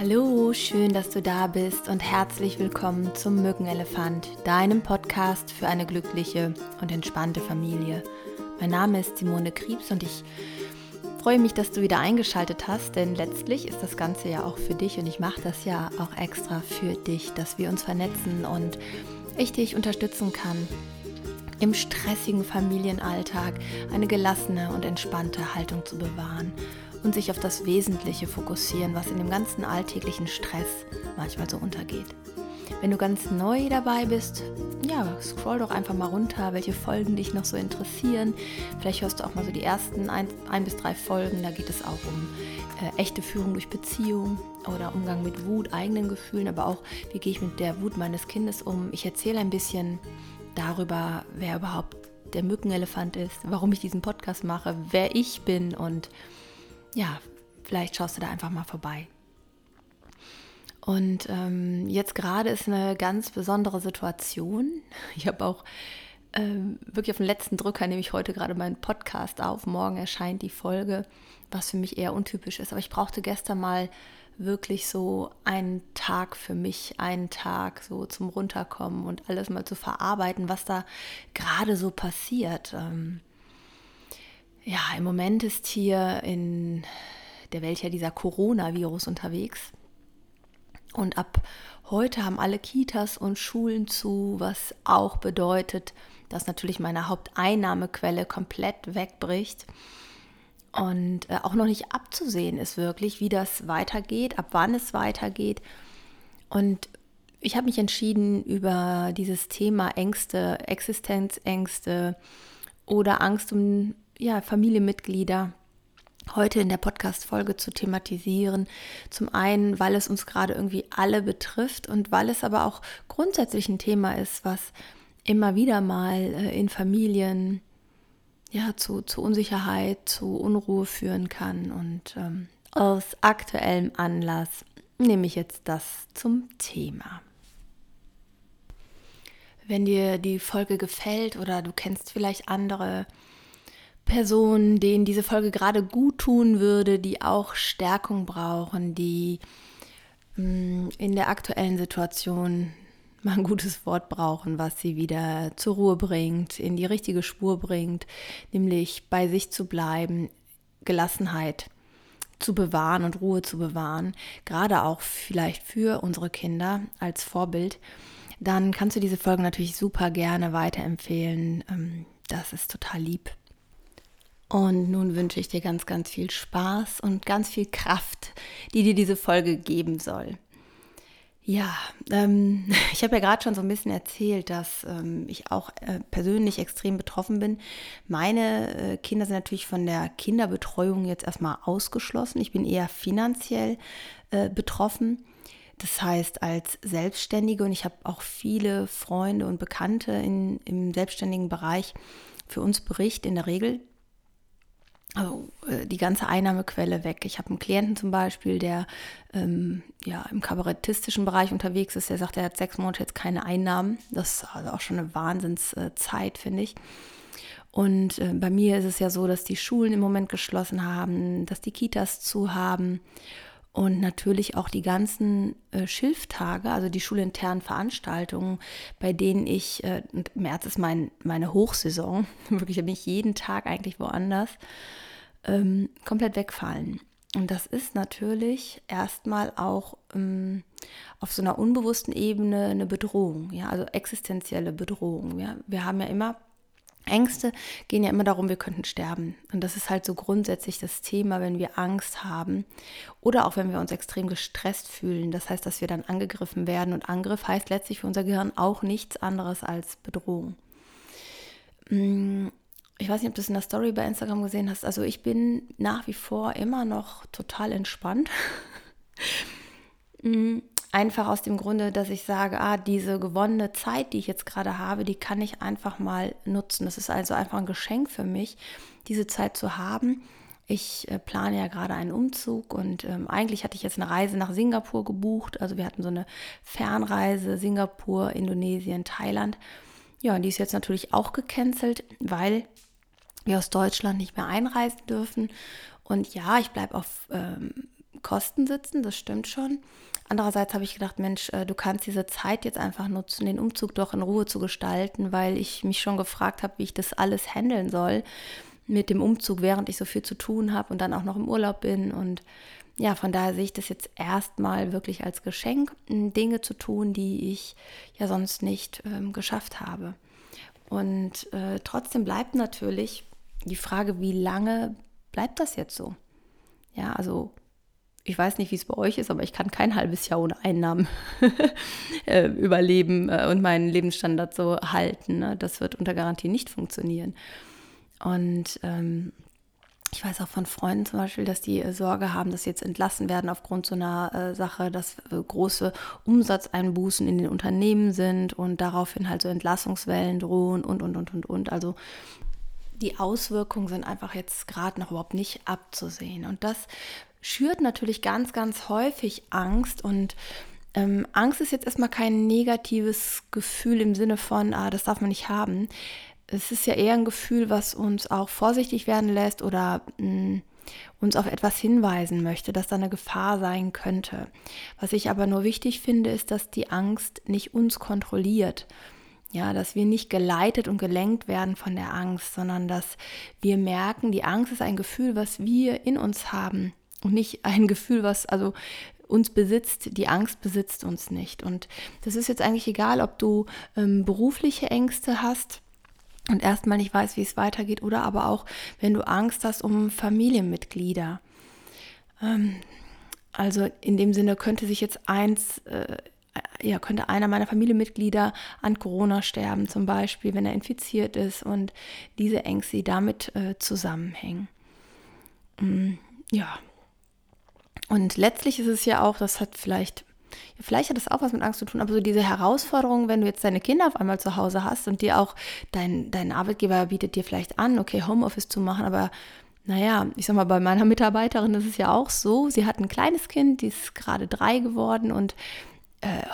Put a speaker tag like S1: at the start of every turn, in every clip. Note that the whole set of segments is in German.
S1: Hallo, schön, dass du da bist und herzlich willkommen zum Mückenelefant, deinem Podcast für eine glückliche und entspannte Familie. Mein Name ist Simone Kriebs und ich freue mich, dass du wieder eingeschaltet hast, denn letztlich ist das Ganze ja auch für dich und ich mache das ja auch extra für dich, dass wir uns vernetzen und ich dich unterstützen kann, im stressigen Familienalltag eine gelassene und entspannte Haltung zu bewahren und sich auf das Wesentliche fokussieren, was in dem ganzen alltäglichen Stress manchmal so untergeht. Wenn du ganz neu dabei bist, ja, scroll doch einfach mal runter, welche Folgen dich noch so interessieren. Vielleicht hörst du auch mal so die ersten ein, ein bis drei Folgen. Da geht es auch um äh, echte Führung durch Beziehung oder Umgang mit Wut, eigenen Gefühlen, aber auch, wie gehe ich mit der Wut meines Kindes um. Ich erzähle ein bisschen darüber, wer überhaupt der Mückenelefant ist, warum ich diesen Podcast mache, wer ich bin und ja, vielleicht schaust du da einfach mal vorbei. Und ähm, jetzt gerade ist eine ganz besondere Situation. Ich habe auch ähm, wirklich auf den letzten Drücker nehme ich heute gerade meinen Podcast auf. Morgen erscheint die Folge, was für mich eher untypisch ist. Aber ich brauchte gestern mal wirklich so einen Tag für mich, einen Tag so zum Runterkommen und alles mal zu verarbeiten, was da gerade so passiert. Ähm, ja, im Moment ist hier in der Welt ja dieser Coronavirus unterwegs. Und ab heute haben alle Kitas und Schulen zu, was auch bedeutet, dass natürlich meine Haupteinnahmequelle komplett wegbricht und äh, auch noch nicht abzusehen ist wirklich, wie das weitergeht, ab wann es weitergeht. Und ich habe mich entschieden, über dieses Thema Ängste, Existenzängste oder Angst um ja, Familienmitglieder heute in der Podcast-Folge zu thematisieren. Zum einen, weil es uns gerade irgendwie alle betrifft und weil es aber auch grundsätzlich ein Thema ist, was immer wieder mal äh, in Familien ja, zu, zu Unsicherheit, zu Unruhe führen kann. Und ähm, aus aktuellem Anlass nehme ich jetzt das zum Thema. Wenn dir die Folge gefällt oder du kennst vielleicht andere Personen, denen diese Folge gerade gut tun würde, die auch Stärkung brauchen, die mm, in der aktuellen Situation mal ein gutes Wort brauchen, was sie wieder zur Ruhe bringt, in die richtige Spur bringt, nämlich bei sich zu bleiben, Gelassenheit zu bewahren und Ruhe zu bewahren, gerade auch vielleicht für unsere Kinder als Vorbild, dann kannst du diese Folge natürlich super gerne weiterempfehlen. Ähm, das ist total lieb. Und nun wünsche ich dir ganz, ganz viel Spaß und ganz viel Kraft, die dir diese Folge geben soll. Ja, ähm, ich habe ja gerade schon so ein bisschen erzählt, dass ähm, ich auch äh, persönlich extrem betroffen bin. Meine äh, Kinder sind natürlich von der Kinderbetreuung jetzt erstmal ausgeschlossen. Ich bin eher finanziell äh, betroffen. Das heißt, als Selbstständige und ich habe auch viele Freunde und Bekannte in, im selbstständigen Bereich für uns Bericht in der Regel also äh, die ganze Einnahmequelle weg. Ich habe einen Klienten zum Beispiel, der ähm, ja im kabarettistischen Bereich unterwegs ist. Der sagt, er hat sechs Monate jetzt keine Einnahmen. Das ist also auch schon eine Wahnsinnszeit, finde ich. Und äh, bei mir ist es ja so, dass die Schulen im Moment geschlossen haben, dass die Kitas zu haben und natürlich auch die ganzen äh, Schilftage, also die schulinternen Veranstaltungen, bei denen ich, äh, März ist mein, meine Hochsaison, wirklich, da bin ich jeden Tag eigentlich woanders, ähm, komplett wegfallen. Und das ist natürlich erstmal auch ähm, auf so einer unbewussten Ebene eine Bedrohung, ja, also existenzielle Bedrohung. Ja. Wir haben ja immer Ängste gehen ja immer darum, wir könnten sterben. Und das ist halt so grundsätzlich das Thema, wenn wir Angst haben oder auch wenn wir uns extrem gestresst fühlen. Das heißt, dass wir dann angegriffen werden. Und Angriff heißt letztlich für unser Gehirn auch nichts anderes als Bedrohung. Mm, ich weiß nicht, ob du es in der Story bei Instagram gesehen hast. Also ich bin nach wie vor immer noch total entspannt. Einfach aus dem Grunde, dass ich sage, ah, diese gewonnene Zeit, die ich jetzt gerade habe, die kann ich einfach mal nutzen. Das ist also einfach ein Geschenk für mich, diese Zeit zu haben. Ich äh, plane ja gerade einen Umzug und ähm, eigentlich hatte ich jetzt eine Reise nach Singapur gebucht. Also wir hatten so eine Fernreise Singapur, Indonesien, Thailand. Ja, und die ist jetzt natürlich auch gecancelt, weil wir aus Deutschland nicht mehr einreisen dürfen. Und ja, ich bleibe auf ähm, Kosten sitzen, das stimmt schon. Andererseits habe ich gedacht, Mensch, äh, du kannst diese Zeit jetzt einfach nutzen, den Umzug doch in Ruhe zu gestalten, weil ich mich schon gefragt habe, wie ich das alles handeln soll mit dem Umzug, während ich so viel zu tun habe und dann auch noch im Urlaub bin. Und ja, von daher sehe ich das jetzt erstmal wirklich als Geschenk, Dinge zu tun, die ich ja sonst nicht ähm, geschafft habe. Und äh, trotzdem bleibt natürlich die Frage, wie lange bleibt das jetzt so? Ja, also ich weiß nicht, wie es bei euch ist, aber ich kann kein halbes Jahr ohne Einnahmen äh, überleben äh, und meinen Lebensstandard so halten. Ne? Das wird unter Garantie nicht funktionieren. Und ähm, ich weiß auch von Freunden zum Beispiel, dass die äh, Sorge haben, dass sie jetzt entlassen werden aufgrund so einer äh, Sache, dass äh, große Umsatzeinbußen in den Unternehmen sind und daraufhin halt so Entlassungswellen drohen und, und, und, und, und. Also die Auswirkungen sind einfach jetzt gerade noch überhaupt nicht abzusehen. Und das schürt natürlich ganz, ganz häufig Angst und ähm, Angst ist jetzt erstmal kein negatives Gefühl im Sinne von, ah, das darf man nicht haben es ist ja eher ein Gefühl, was uns auch vorsichtig werden lässt oder mh, mm, uns auf etwas hinweisen möchte, dass da eine Gefahr sein könnte. Was ich aber nur wichtig finde, ist, dass die Angst nicht uns kontrolliert. Ja, dass wir nicht geleitet und gelenkt werden von der Angst, sondern dass wir merken, die Angst ist ein Gefühl, was wir in uns haben und nicht ein Gefühl, was also uns besitzt, die Angst besitzt uns nicht. Und das ist jetzt eigentlich egal, ob du ähm, berufliche Ängste hast, und erstmal nicht weiß, wie es weitergeht oder aber auch, wenn du Angst hast um Familienmitglieder. Ähm, also in dem Sinne könnte sich jetzt eins, äh, ja, könnte einer meiner Familienmitglieder an Corona sterben, zum Beispiel, wenn er infiziert ist und diese Ängste, damit äh, zusammenhängen. Ähm, ja. Und letztlich ist es ja auch, das hat vielleicht Vielleicht hat das auch was mit Angst zu tun, aber so diese Herausforderung, wenn du jetzt deine Kinder auf einmal zu Hause hast und dir auch dein, dein Arbeitgeber bietet dir vielleicht an, okay, Homeoffice zu machen, aber naja, ich sag mal, bei meiner Mitarbeiterin ist es ja auch so, sie hat ein kleines Kind, die ist gerade drei geworden und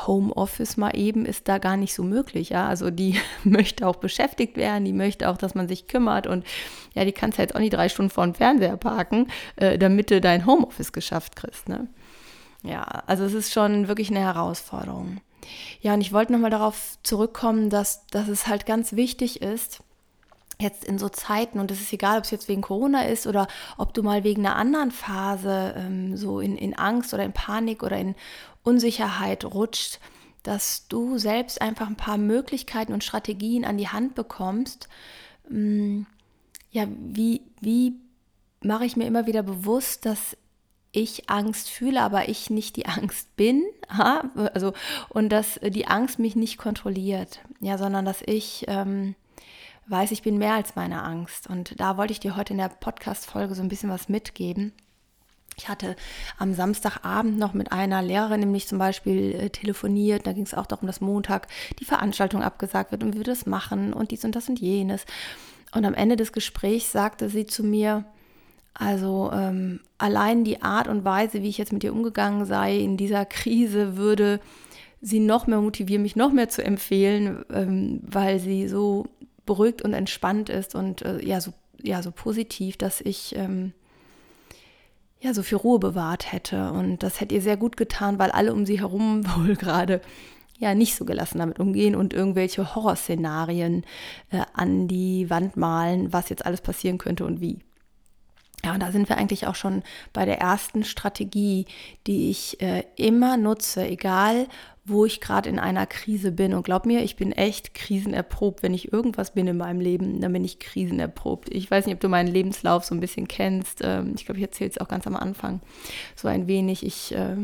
S1: Homeoffice mal eben ist da gar nicht so möglich, ja. Also die möchte auch beschäftigt werden, die möchte auch, dass man sich kümmert und ja, die kannst ja jetzt auch nicht drei Stunden vor dem Fernseher parken, äh, damit du dein Homeoffice geschafft kriegst, ne? Ja, also es ist schon wirklich eine Herausforderung. Ja, und ich wollte nochmal darauf zurückkommen, dass, dass es halt ganz wichtig ist, jetzt in so Zeiten, und es ist egal, ob es jetzt wegen Corona ist oder ob du mal wegen einer anderen Phase ähm, so in, in Angst oder in Panik oder in Unsicherheit rutscht, dass du selbst einfach ein paar Möglichkeiten und Strategien an die Hand bekommst. Ähm, ja, wie, wie mache ich mir immer wieder bewusst, dass ich Angst fühle, aber ich nicht die Angst bin, also und dass die Angst mich nicht kontrolliert, ja, sondern dass ich ähm, weiß, ich bin mehr als meine Angst. Und da wollte ich dir heute in der Podcast-Folge so ein bisschen was mitgeben. Ich hatte am Samstagabend noch mit einer Lehrerin nämlich zum Beispiel äh, telefoniert. Da ging es auch darum, dass Montag die Veranstaltung abgesagt wird und wie wir das machen und dies und das und jenes. Und am Ende des Gesprächs sagte sie zu mir, also ähm, allein die Art und Weise, wie ich jetzt mit ihr umgegangen sei in dieser Krise, würde sie noch mehr motivieren, mich noch mehr zu empfehlen, ähm, weil sie so beruhigt und entspannt ist und äh, ja, so, ja, so positiv, dass ich ähm, ja so viel Ruhe bewahrt hätte. Und das hätte ihr sehr gut getan, weil alle um sie herum wohl gerade ja nicht so gelassen damit umgehen und irgendwelche Horrorszenarien äh, an die Wand malen, was jetzt alles passieren könnte und wie. Ja, und da sind wir eigentlich auch schon bei der ersten Strategie, die ich äh, immer nutze, egal wo ich gerade in einer Krise bin. Und glaub mir, ich bin echt krisenerprobt. Wenn ich irgendwas bin in meinem Leben, dann bin ich krisenerprobt. Ich weiß nicht, ob du meinen Lebenslauf so ein bisschen kennst. Ähm, ich glaube, ich erzähle es auch ganz am Anfang so ein wenig. Ich, äh,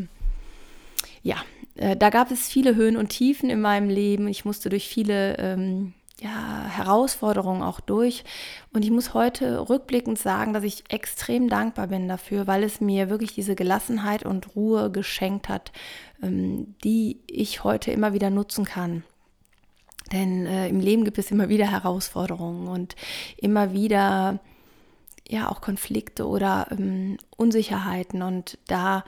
S1: ja, äh, da gab es viele Höhen und Tiefen in meinem Leben. Ich musste durch viele ähm, ja, Herausforderungen auch durch. Und ich muss heute rückblickend sagen, dass ich extrem dankbar bin dafür, weil es mir wirklich diese Gelassenheit und Ruhe geschenkt hat, ähm, die ich heute immer wieder nutzen kann. Denn äh, im Leben gibt es immer wieder Herausforderungen und immer wieder ja auch Konflikte oder ähm, Unsicherheiten. Und da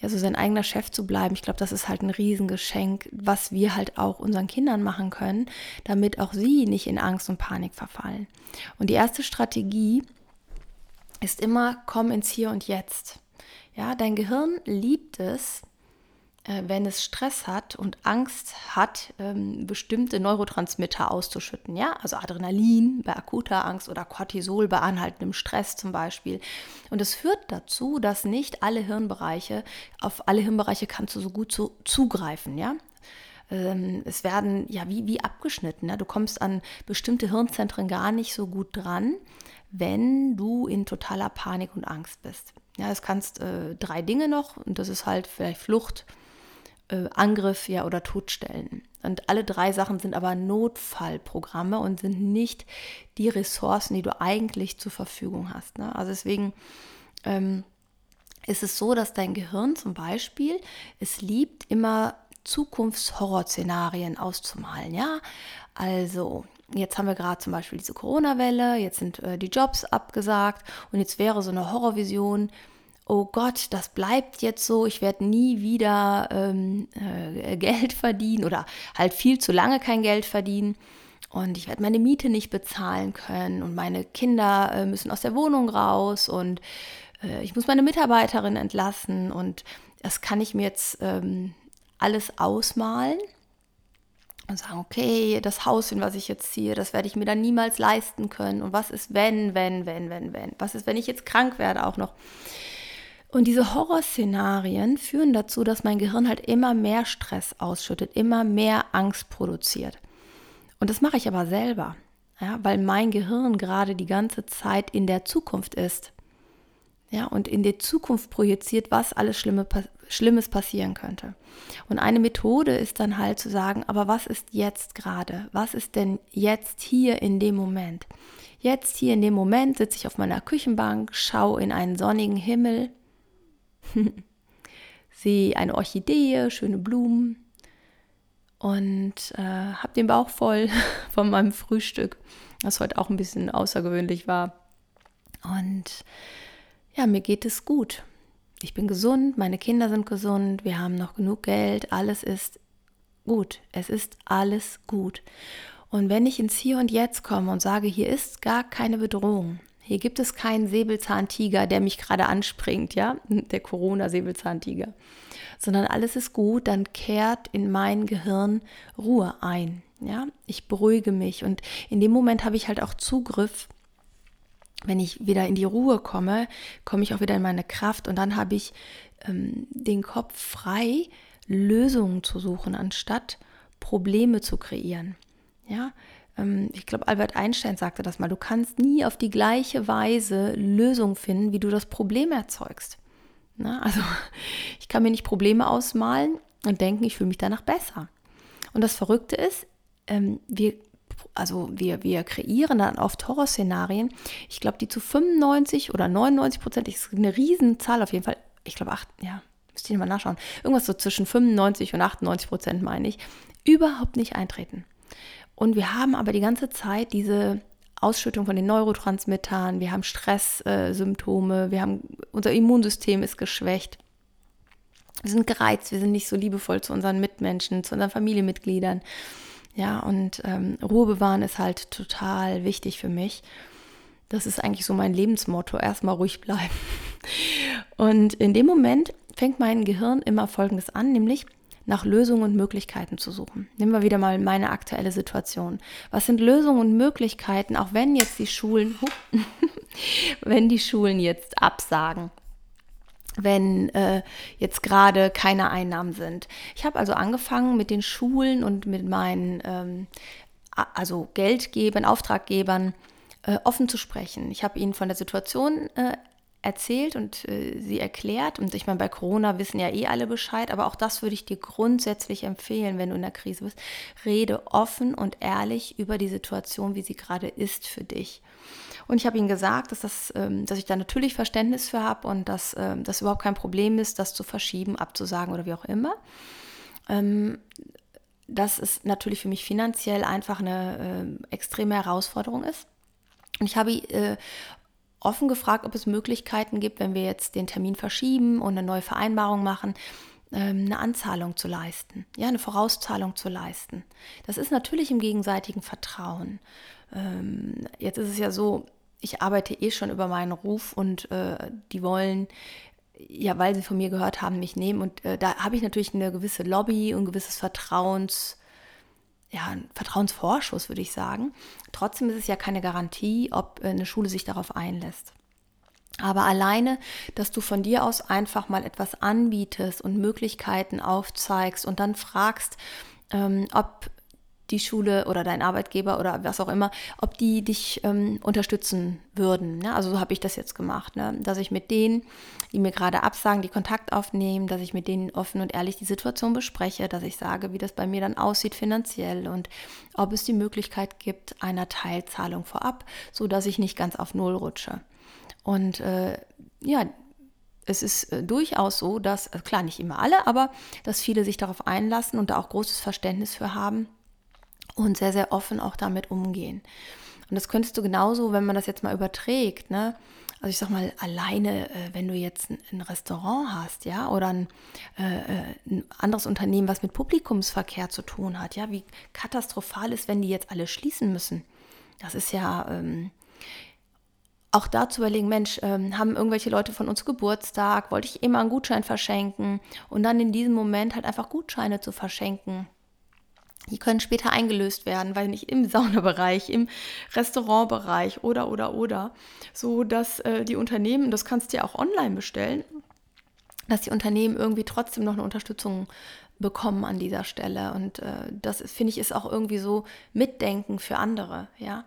S1: ja, so sein eigener Chef zu bleiben, ich glaube, das ist halt ein Riesengeschenk, was wir halt auch unseren Kindern machen können, damit auch sie nicht in Angst und Panik verfallen. Und die erste Strategie ist immer, komm ins Hier und Jetzt. Ja, dein Gehirn liebt es, wenn es Stress hat und Angst hat, ähm, bestimmte Neurotransmitter auszuschütten. Ja, also Adrenalin bei akuter Angst oder Cortisol bei anhaltendem Stress zum Beispiel. Und es führt dazu, dass nicht alle Hirnbereiche, auf alle Hirnbereiche kannst du so gut zu, zugreifen. Ja, ähm, es werden ja wie, wie abgeschnitten. Ja? Du kommst an bestimmte Hirnzentren gar nicht so gut dran, wenn du in totaler Panik und Angst bist. Ja, es kannst äh, drei Dinge noch und das ist halt vielleicht Flucht, äh, Angriff ja, oder Todstellen. Und alle drei Sachen sind aber Notfallprogramme und sind nicht die Ressourcen, die du eigentlich zur Verfügung hast. Ne? Also deswegen ähm, ist es so, dass dein Gehirn zum Beispiel es liebt, immer Zukunftshorrorszenarien auszumalen. Ja, also jetzt haben wir gerade zum Beispiel diese Corona-Welle, jetzt sind äh, die Jobs abgesagt und jetzt wäre so eine Horrorvision, oh Gott, das bleibt jetzt so, ich werde nie wieder ähm, äh, Geld verdienen oder halt viel zu lange kein Geld verdienen und ich werde meine Miete nicht bezahlen können und meine Kinder äh, müssen aus der Wohnung raus und äh, ich muss meine Mitarbeiterin entlassen und das kann ich mir jetzt ähm, alles ausmalen und sagen, okay, das Haus, in was ich jetzt ziehe, das werde ich mir dann niemals leisten können. Und was ist, wenn, wenn, wenn, wenn, wenn? Was ist, wenn ich jetzt krank werde auch noch? Und diese Horrorszenarien führen dazu, dass mein Gehirn halt immer mehr Stress ausschüttet, immer mehr Angst produziert. Und das mache ich aber selber, ja, weil mein Gehirn gerade die ganze Zeit in der Zukunft ist. Ja, und in die Zukunft projiziert, was alles Schlimme, Schlimmes passieren könnte. Und eine Methode ist dann halt zu sagen, aber was ist jetzt gerade? Was ist denn jetzt hier in dem Moment? Jetzt hier in dem Moment sitze ich auf meiner Küchenbank, schaue in einen sonnigen Himmel, sehe eine Orchidee, schöne Blumen und äh, habe den Bauch voll von meinem Frühstück, was heute auch ein bisschen außergewöhnlich war. Und ja, mir geht es gut. Ich bin gesund, meine Kinder sind gesund, wir haben noch genug Geld, alles ist gut. Es ist alles gut. Und wenn ich ins Hier und Jetzt komme und sage, hier ist gar keine Bedrohung, hier gibt es keinen Säbelzahntiger, der mich gerade anspringt, ja, der Corona-Säbelzahntiger, sondern alles ist gut, dann kehrt in mein Gehirn Ruhe ein, ja. Ich beruhige mich und in dem Moment habe ich halt auch Zugriff wenn ich wieder in die Ruhe komme, komme ich auch wieder in meine Kraft und dann habe ich ähm, den Kopf frei, Lösungen zu suchen, anstatt Probleme zu kreieren. Ja, ich glaube, Albert Einstein sagte das mal, du kannst nie auf die gleiche Weise Lösungen finden, wie du das Problem erzeugst. Na, also ich kann mir nicht Probleme ausmalen und denken, ich fühle mich danach besser. Und das Verrückte ist, ähm, wir also wir, wir kreieren dann oft Horrorszenarien. Ich glaube, die zu 95 oder 99 Prozent, ist eine Riesenzahl auf jeden Fall. Ich glaube, acht, ja, müsste ich mal nachschauen. Irgendwas so zwischen 95 und 98 Prozent, meine ich, überhaupt nicht eintreten. Und wir haben aber die ganze Zeit diese Ausschüttung von den Neurotransmittern, wir haben Stresssymptome, äh, wir haben, unser Immunsystem ist geschwächt. Wir sind gereizt, wir sind nicht so liebevoll zu unseren Mitmenschen, zu unseren Familienmitgliedern. Ja, und ähm, Ruhe bewahren ist halt total wichtig für mich. Das ist eigentlich so mein Lebensmotto, erstmal ruhig bleiben. Und in dem Moment fängt mein Gehirn immer Folgendes an, nämlich nach Lösungen und Möglichkeiten zu suchen. Nehmen wir wieder mal meine aktuelle Situation. Was sind Lösungen und Möglichkeiten, auch wenn jetzt die Schulen, wenn die Schulen jetzt absagen? wenn äh, jetzt gerade keine Einnahmen sind. Ich habe also angefangen mit den Schulen und mit meinen ähm, also Geldgebern, Auftraggebern äh, offen zu sprechen. Ich habe ihnen von der Situation äh, erzählt und äh, sie erklärt. Und ich meine, bei Corona wissen ja eh alle Bescheid, aber auch das würde ich dir grundsätzlich empfehlen, wenn du in der Krise bist. Rede offen und ehrlich über die Situation, wie sie gerade ist für dich. Und ich habe ihnen gesagt, dass, das, ähm, dass ich da natürlich Verständnis für habe und dass ähm, das überhaupt kein Problem ist, das zu verschieben, abzusagen oder wie auch immer. Ähm, dass es natürlich für mich finanziell einfach eine äh, extreme Herausforderung ist. Und ich habe äh, offen gefragt, ob es Möglichkeiten gibt, wenn wir jetzt den Termin verschieben und eine neue Vereinbarung machen, ähm, eine Anzahlung zu leisten, ja, eine Vorauszahlung zu leisten. Das ist natürlich im gegenseitigen Vertrauen. Ähm, jetzt ist es ja so, ich arbeite eh schon über meinen Ruf und äh, die wollen ja, weil sie von mir gehört haben, mich nehmen. Und äh, da habe ich natürlich eine gewisse Lobby und ein gewisses Vertrauens, ja, ein Vertrauensvorschuss, würde ich sagen. Trotzdem ist es ja keine Garantie, ob äh, eine Schule sich darauf einlässt. Aber alleine, dass du von dir aus einfach mal etwas anbietest und Möglichkeiten aufzeigst und dann fragst, ähm, ob die Schule oder dein Arbeitgeber oder was auch immer, ob die dich ähm, unterstützen würden. Ne? Also so habe ich das jetzt gemacht, ne? dass ich mit denen, die mir gerade absagen, die Kontakt aufnehmen, dass ich mit denen offen und ehrlich die Situation bespreche, dass ich sage, wie das bei mir dann aussieht finanziell und ob es die Möglichkeit gibt einer Teilzahlung vorab, so dass ich nicht ganz auf Null rutsche. Und äh, ja, es ist äh, durchaus so, dass, äh, klar, nicht immer alle, aber dass viele sich darauf einlassen und da auch großes Verständnis für haben und sehr, sehr offen auch damit umgehen. Und das könntest du genauso, wenn man das jetzt mal überträgt, ne? Also ich sag mal, alleine, äh, wenn du jetzt ein, Restaurant hast, ja, oder ein, äh, äh, ein, anderes Unternehmen, was mit Publikumsverkehr zu tun hat, ja, wie katastrophal ist, wenn die jetzt alle schließen müssen. Das ist ja ähm, auch da zu überlegen, Mensch, ähm, haben irgendwelche Leute von uns Geburtstag, wollte ich immer einen Gutschein verschenken und dann in diesem Moment halt einfach Gutscheine zu verschenken die können später eingelöst werden, weil nicht im Saunabereich, im Restaurantbereich oder oder oder, so dass äh, die Unternehmen, das kannst du ja auch online bestellen, dass die Unternehmen irgendwie trotzdem noch eine Unterstützung bekommen an dieser Stelle und äh, das finde ich ist auch irgendwie so Mitdenken für andere, ja.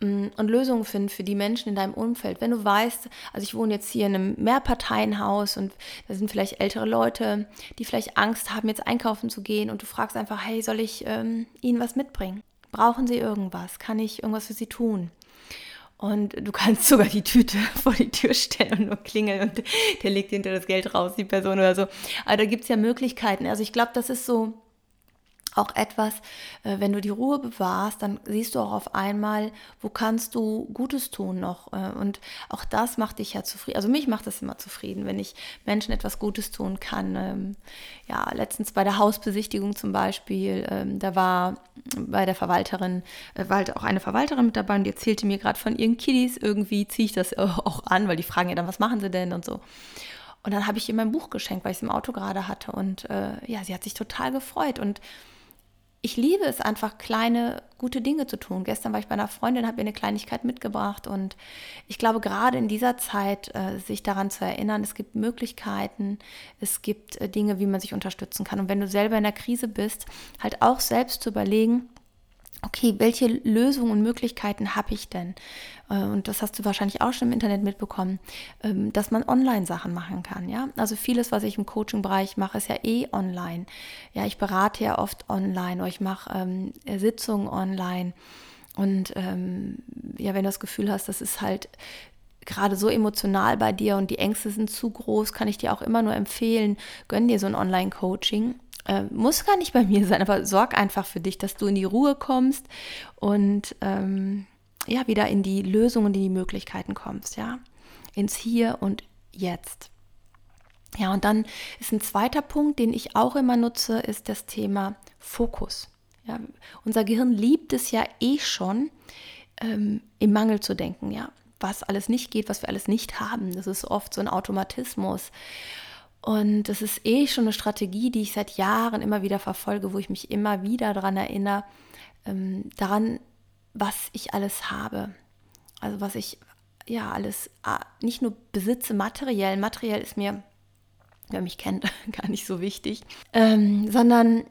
S1: Mm, und Lösungen finden für die Menschen in deinem Umfeld. Wenn du weißt, also ich wohne jetzt hier in einem Mehrparteienhaus und da sind vielleicht ältere Leute, die vielleicht Angst haben, jetzt einkaufen zu gehen und du fragst einfach, hey, soll ich ähm, ihnen was mitbringen? Brauchen sie irgendwas? Kann ich irgendwas für sie tun? Und du kannst sogar die Tüte vor die Tür stellen und nur klingeln und der legt hinter das Geld raus, die Person oder so. Aber da gibt es ja Möglichkeiten. Also ich glaube, das ist so auch etwas, äh, wenn du die Ruhe bewahrst, dann siehst du auch auf einmal, wo kannst du Gutes tun noch. Äh, und auch das macht dich ja zufrieden. Also mich macht das immer zufrieden, wenn ich Menschen etwas Gutes tun kann. Ähm, ja, letztens bei der Hausbesichtigung zum Beispiel, ähm, da war bei der Verwalterin, äh, war halt auch eine Verwalterin mit dabei und die erzählte mir gerade von ihren Kiddies. Irgendwie ziehe ich das auch an, weil die fragen ja dann, was machen sie denn und so. Und dann habe ich ihr mein Buch geschenkt, weil ich es im Auto gerade hatte. Und ja, sie hat sich total gefreut. Und ich liebe es einfach, kleine, gute Dinge zu tun. Gestern war ich bei einer Freundin, habe ihr eine Kleinigkeit mitgebracht und ich glaube, gerade in dieser Zeit, äh, sich daran zu erinnern, es gibt Möglichkeiten, es gibt äh, Dinge, wie man sich unterstützen kann. Und wenn du selber in der Krise bist, halt auch selbst zu überlegen, okay, welche Lösungen und Möglichkeiten habe ich denn? Äh, und das hast du wahrscheinlich auch schon im Internet mitbekommen, ähm, dass man Online-Sachen machen kann. Ja, also vieles, was ich im Coaching-Bereich mache, ist ja eh online. Ja, ich berate ja oft online oder ich mache ähm, Sitzungen online. Und ähm, ja, wenn du das Gefühl hast, das ist halt gerade so emotional bei dir und die Ängste sind zu groß, kann ich dir auch immer nur empfehlen, gönn dir so ein Online-Coaching äh, muss gar nicht bei mir sein, aber sorg einfach für dich, dass du in die Ruhe kommst und ähm, ja, wieder in die Lösungen, in die Möglichkeiten kommst, ja, ins Hier und Jetzt. Ja, und dann ist ein zweiter Punkt, den ich auch immer nutze, ist das Thema Fokus. Ja, unser Gehirn liebt es ja eh schon, ähm, im Mangel zu denken, ja, was alles nicht geht, was wir alles nicht haben. Das ist oft so ein Automatismus. Und das ist eh schon eine Strategie, die ich seit Jahren immer wieder verfolge, wo ich mich immer wieder daran erinnere, ähm, daran, was ich alles habe. Also was ich ja alles nicht nur besitze materiell, materiell ist mir, wer mich kennt, gar nicht so wichtig, ähm, sondern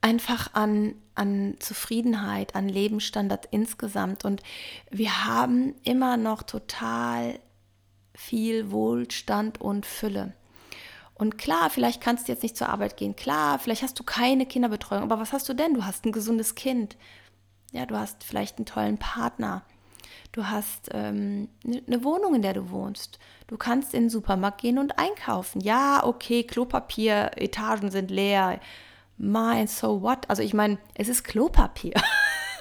S1: einfach an, an Zufriedenheit, an Lebensstandard insgesamt. Und wir haben immer noch total viel Wohlstand und Fülle. Und klar, vielleicht kannst du jetzt nicht zur Arbeit gehen. Klar, vielleicht hast du keine Kinderbetreuung. Aber was hast du denn? Du hast ein gesundes Kind. Ja, du hast vielleicht einen tollen Partner. Du hast ähm, eine ne Wohnung, in der du wohnst. Du kannst in den Supermarkt gehen und einkaufen. Ja, okay, Klopapier, Etagen sind leer. Mein, so what? Also ich meine, es ist Klopapier.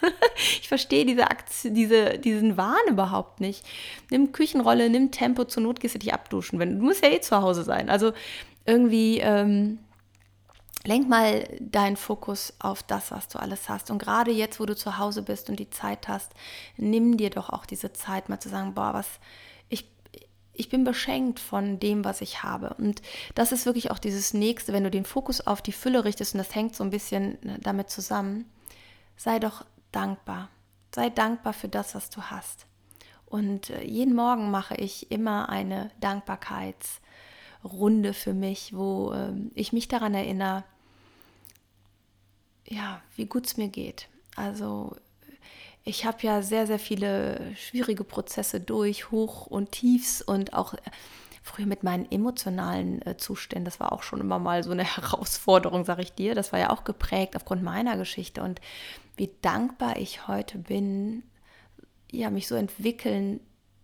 S1: ich verstehe diese Aktion, diese, diesen Wahn überhaupt nicht. Nimm Küchenrolle, nimm Tempo, zur Not gehst du dich abduschen. Wenn, du musst ja eh zu Hause sein. Also irgendwie ähm, lenk mal deinen Fokus auf das, was du alles hast. Und gerade jetzt, wo du zu Hause bist und die Zeit hast, nimm dir doch auch diese Zeit, mal zu sagen, boah, was, ich, ich bin beschenkt von dem, was ich habe. Und das ist wirklich auch dieses nächste, wenn du den Fokus auf die Fülle richtest, und das hängt so ein bisschen ne, damit zusammen, sei doch dankbar. Sei dankbar für das, was du hast. Und äh, jeden Morgen mache ich immer eine Dankbarkeitsrunde für mich, wo ähm, ich mich daran erinnere, ja, wie gut es mir geht. Also ich habe ja sehr, sehr viele schwierige Prozesse durch, Hoch und Tiefs und auch äh, früher mit meinen emotionalen äh, Zuständen. Das war auch schon immer mal so eine Herausforderung, sage ich dir. Das war ja auch geprägt aufgrund meiner Geschichte und wie dankbar ich heute bin, ja, mich so entwickeln,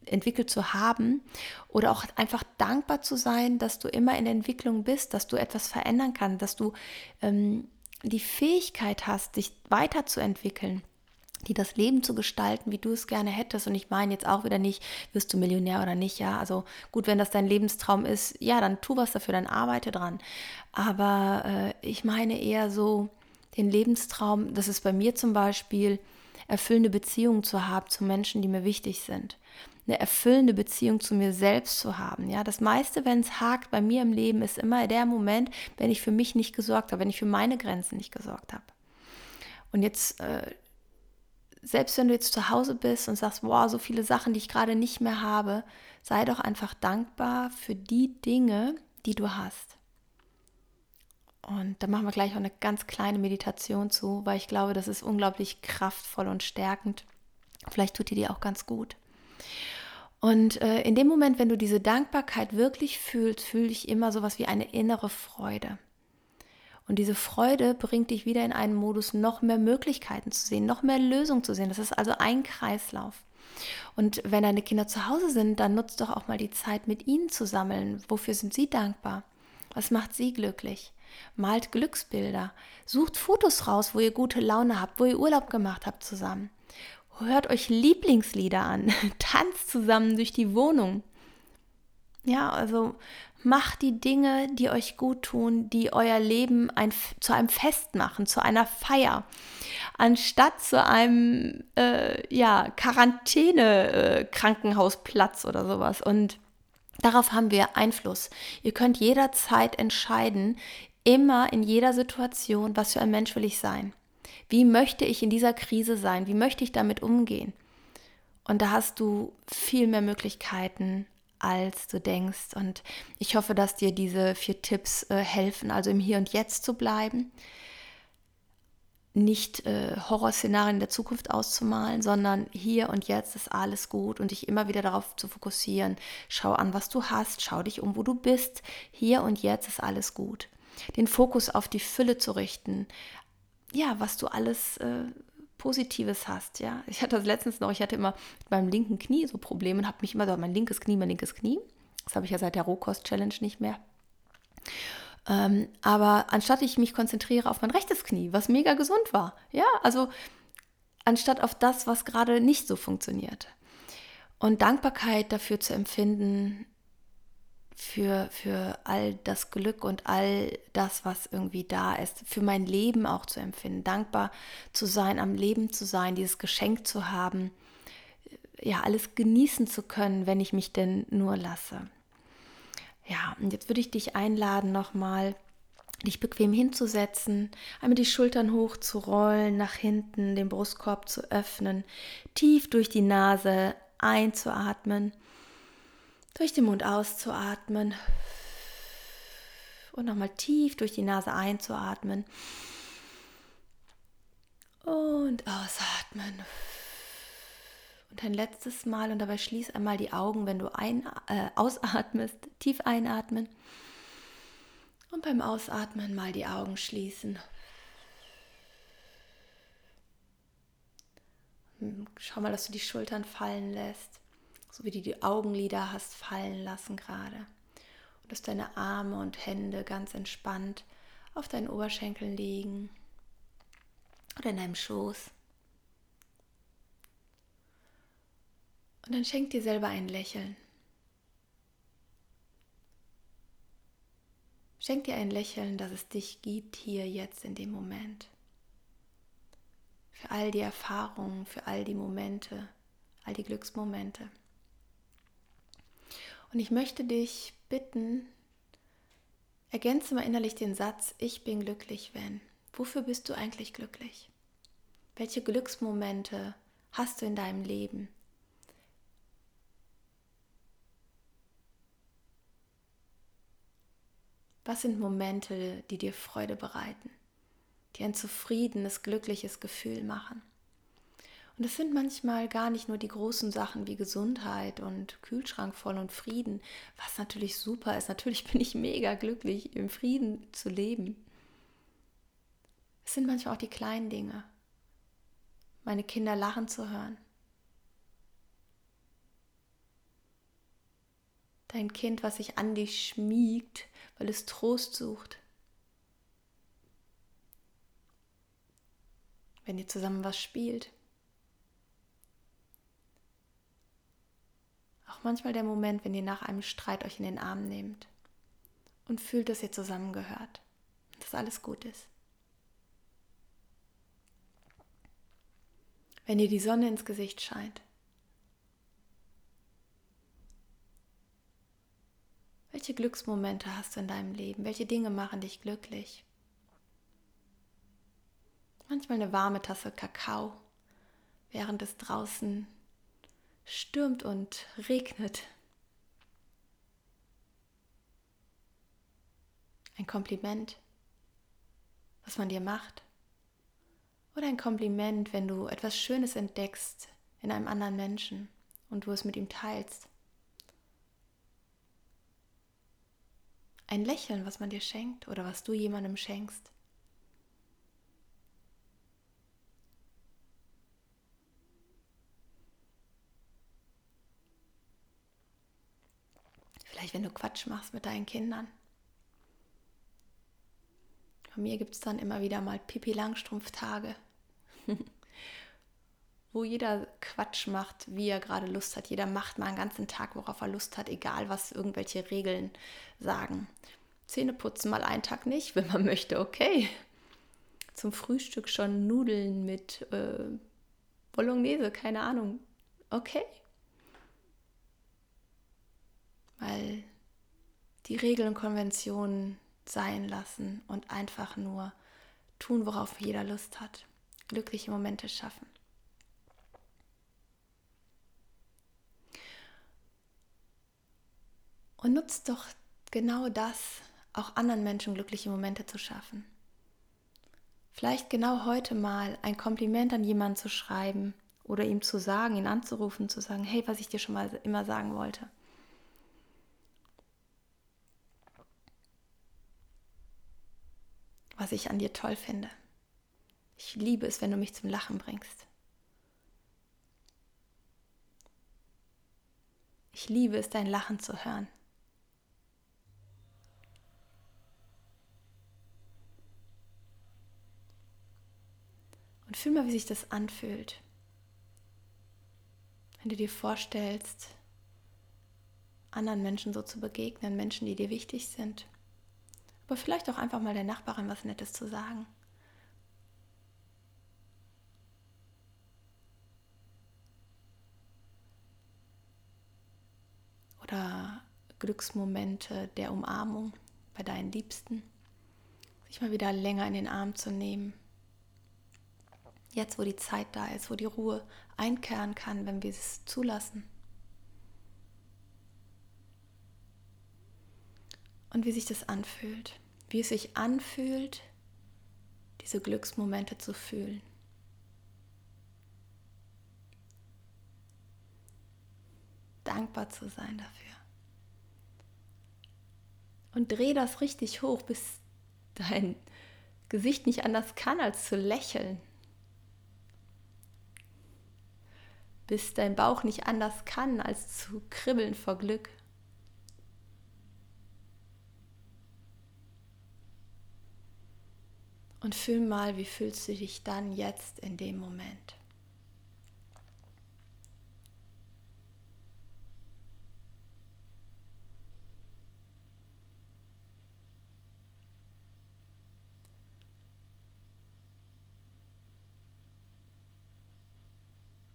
S1: entwickelt zu haben oder auch einfach dankbar zu sein, dass du immer in Entwicklung bist, dass du etwas verändern kannst, dass du ähm, die Fähigkeit hast, dich weiterzuentwickeln die das Leben zu gestalten, wie du es gerne hättest. Und ich meine jetzt auch wieder nicht, wirst du Millionär oder nicht, ja. Also gut, wenn das dein Lebenstraum ist, ja, dann tu was dafür, dann arbeite dran. Aber äh, ich meine eher so den Lebenstraum, das ist bei mir zum Beispiel, erfüllende Beziehungen zu haben zu Menschen, die mir wichtig sind. Eine erfüllende Beziehung zu mir selbst zu haben. Ja, das meiste, wenn es hakt bei mir im Leben, ist immer der Moment, wenn ich für mich nicht gesorgt habe, wenn ich für meine Grenzen nicht gesorgt habe. Und jetzt, äh, selbst wenn du jetzt zu Hause bist und sagst, wow, so viele Sachen, die ich gerade nicht mehr habe, sei doch einfach dankbar für die Dinge, die du hast. Und da machen wir gleich auch eine ganz kleine Meditation zu, weil ich glaube, das ist unglaublich kraftvoll und stärkend. Vielleicht tut dir die auch ganz gut. Und äh, in dem Moment, wenn du diese Dankbarkeit wirklich fühlst, fühle ich immer so was wie eine innere Freude. Und diese Freude bringt dich wieder in einen Modus, noch mehr Möglichkeiten zu sehen, noch mehr Lösungen zu sehen. Das ist also ein Kreislauf. Und wenn deine Kinder zu Hause sind, dann nutzt doch auch mal die Zeit, mit ihnen zu sammeln. Wofür sind sie dankbar? Was macht sie glücklich? Malt Glücksbilder, sucht Fotos raus, wo ihr gute Laune habt, wo ihr Urlaub gemacht habt zusammen. Hört euch Lieblingslieder an, tanzt zusammen durch die Wohnung. Ja, also macht die Dinge, die euch gut tun, die euer Leben ein, zu einem Fest machen, zu einer Feier, anstatt zu einem äh, ja, Quarantäne-Krankenhausplatz äh, oder sowas. Und darauf haben wir Einfluss. Ihr könnt jederzeit entscheiden, immer in jeder Situation, was für ein Mensch will ich sein? Wie möchte ich in dieser Krise sein? Wie möchte ich damit umgehen? Und da hast du viel mehr Möglichkeiten, als du denkst. Und ich hoffe, dass dir diese vier Tipps äh, helfen, also im Hier und Jetzt zu bleiben, nicht äh, Horrorszenarien der Zukunft auszumalen, sondern hier und jetzt ist alles gut und dich immer wieder darauf zu fokussieren. Schau an, was du hast, schau dich um, wo du bist. Hier und jetzt ist alles gut den Fokus auf die Fülle zu richten. Ja, was du alles äh, Positives hast, ja. Ich hatte das letztens noch, ich hatte immer mit meinem linken Knie so Probleme und habe mich immer so, mein linkes Knie, mein linkes Knie. Das habe ich ja seit der Rohkost-Challenge nicht mehr. Ähm, aber anstatt ich mich konzentriere auf mein rechtes Knie, was mega gesund war, ja, also anstatt auf das, was gerade nicht so funktioniert. Und Dankbarkeit dafür zu empfinden, für, für all das Glück und all das, was irgendwie da ist, für mein Leben auch zu empfinden, dankbar zu sein, am Leben zu sein, dieses Geschenk zu haben, ja, alles genießen zu können, wenn ich mich denn nur lasse. Ja, und jetzt würde ich dich einladen, nochmal dich bequem hinzusetzen, einmal die Schultern hochzurollen, nach hinten, den Brustkorb zu öffnen, tief durch die Nase einzuatmen durch den Mund auszuatmen und nochmal tief durch die Nase einzuatmen und ausatmen. Und ein letztes Mal und dabei schließ einmal die Augen, wenn du ein, äh, ausatmest, tief einatmen und beim Ausatmen mal die Augen schließen. Schau mal, dass du die Schultern fallen lässt so wie du die Augenlider hast fallen lassen gerade. Und dass deine Arme und Hände ganz entspannt auf deinen Oberschenkeln liegen oder in deinem Schoß. Und dann schenk dir selber ein Lächeln. Schenk dir ein Lächeln, dass es dich gibt hier jetzt in dem Moment. Für all die Erfahrungen, für all die Momente, all die Glücksmomente. Und ich möchte dich bitten, ergänze mal innerlich den Satz, ich bin glücklich, wenn. Wofür bist du eigentlich glücklich? Welche Glücksmomente hast du in deinem Leben? Was sind Momente, die dir Freude bereiten, die ein zufriedenes, glückliches Gefühl machen? Und es sind manchmal gar nicht nur die großen Sachen wie Gesundheit und Kühlschrank voll und Frieden, was natürlich super ist. Natürlich bin ich mega glücklich, im Frieden zu leben. Es sind manchmal auch die kleinen Dinge. Meine Kinder lachen zu hören. Dein Kind, was sich an dich schmiegt, weil es Trost sucht. Wenn ihr zusammen was spielt. Auch manchmal der Moment, wenn ihr nach einem Streit euch in den Arm nehmt und fühlt, dass ihr zusammengehört dass alles gut ist. Wenn dir die Sonne ins Gesicht scheint. Welche Glücksmomente hast du in deinem Leben? Welche Dinge machen dich glücklich? Manchmal eine warme Tasse Kakao, während es draußen stürmt und regnet. Ein Kompliment, was man dir macht. Oder ein Kompliment, wenn du etwas Schönes entdeckst in einem anderen Menschen und du es mit ihm teilst. Ein Lächeln, was man dir schenkt oder was du jemandem schenkst. Vielleicht, wenn du Quatsch machst mit deinen Kindern. Bei mir gibt es dann immer wieder mal Pipi Langstrumpf-Tage, wo jeder Quatsch macht, wie er gerade Lust hat. Jeder macht mal einen ganzen Tag, worauf er Lust hat, egal was irgendwelche Regeln sagen. Zähne putzen mal einen Tag nicht, wenn man möchte, okay. Zum Frühstück schon Nudeln mit äh, Bolognese, keine Ahnung. Okay, Mal die Regeln und Konventionen sein lassen und einfach nur tun, worauf jeder Lust hat. Glückliche Momente schaffen. Und nutzt doch genau das, auch anderen Menschen glückliche Momente zu schaffen. Vielleicht genau heute mal ein Kompliment an jemanden zu schreiben oder ihm zu sagen, ihn anzurufen, zu sagen, hey, was ich dir schon mal immer sagen wollte. Was ich an dir toll finde. Ich liebe es, wenn du mich zum Lachen bringst. Ich liebe es, dein Lachen zu hören. Und fühl mal, wie sich das anfühlt. Wenn du dir vorstellst, anderen Menschen so zu begegnen, Menschen, die dir wichtig sind. Aber vielleicht auch einfach mal der Nachbarin was Nettes zu sagen. Oder Glücksmomente der Umarmung bei deinen Liebsten. Sich mal wieder länger in den Arm zu nehmen. Jetzt, wo die Zeit da ist, wo die Ruhe einkehren kann, wenn wir es zulassen. Und wie sich das anfühlt. Wie es sich anfühlt, diese Glücksmomente zu fühlen. Dankbar zu sein dafür. Und dreh das richtig hoch, bis dein Gesicht nicht anders kann, als zu lächeln. Bis dein Bauch nicht anders kann, als zu kribbeln vor Glück. Und fühl mal, wie fühlst du dich dann jetzt in dem Moment.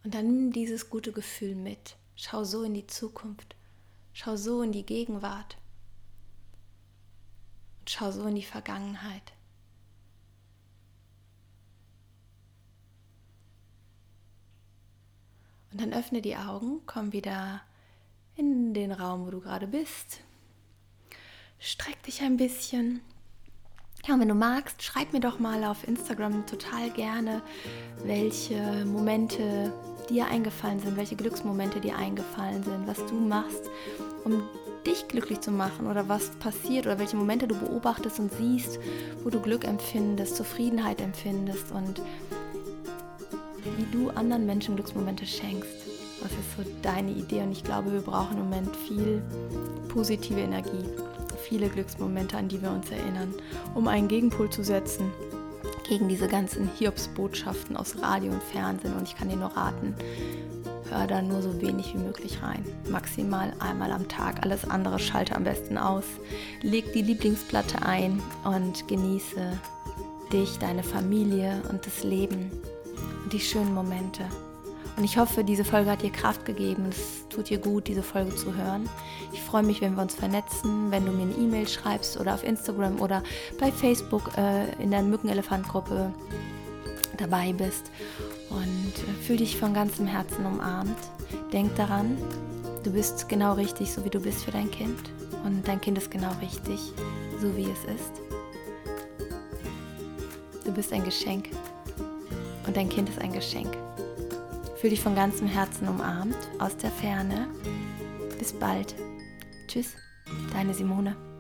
S1: Und dann nimm dieses gute Gefühl mit. Schau so in die Zukunft. Schau so in die Gegenwart. Und schau so in die Vergangenheit. Und dann öffne die Augen, komm wieder in den Raum, wo du gerade bist. Streck dich ein bisschen. Ja, und wenn du magst, schreib mir doch mal auf Instagram total gerne, welche Momente dir eingefallen sind, welche Glücksmomente dir eingefallen sind, was du machst, um dich glücklich zu machen oder was passiert oder welche Momente du beobachtest und siehst, wo du Glück empfindest, Zufriedenheit empfindest und wie du anderen Menschen Glücksmomente schenkst. Was ist so deine Idee? Und ich glaube, wir brauchen im Moment viel positive Energie, viele Glücksmomente, an die wir uns erinnern, um einen Gegenpol zu setzen gegen diese ganzen Hiobsbotschaften aus Radio und Fernsehen. Und ich kann dir nur raten, hör da nur so wenig wie möglich rein. Maximal einmal am Tag. Alles andere schalte am besten aus. Leg die Lieblingsplatte ein und genieße dich, deine Familie und das Leben die schönen Momente. Und ich hoffe, diese Folge hat dir Kraft gegeben. Es tut dir gut, diese Folge zu hören. Ich freue mich, wenn wir uns vernetzen, wenn du mir eine E-Mail schreibst oder auf Instagram oder bei Facebook äh, in der Mückenelefant-Gruppe dabei bist. Und äh, fühl dich von ganzem Herzen umarmt. Denk daran, du bist genau richtig, so wie du bist für dein Kind. Und dein Kind ist genau richtig, so wie es ist. Du bist ein Geschenk und dein Kind ist ein Geschenk. Fühl dich von ganzem Herzen umarmt aus der Ferne. Bis bald. Tschüss, deine Simone.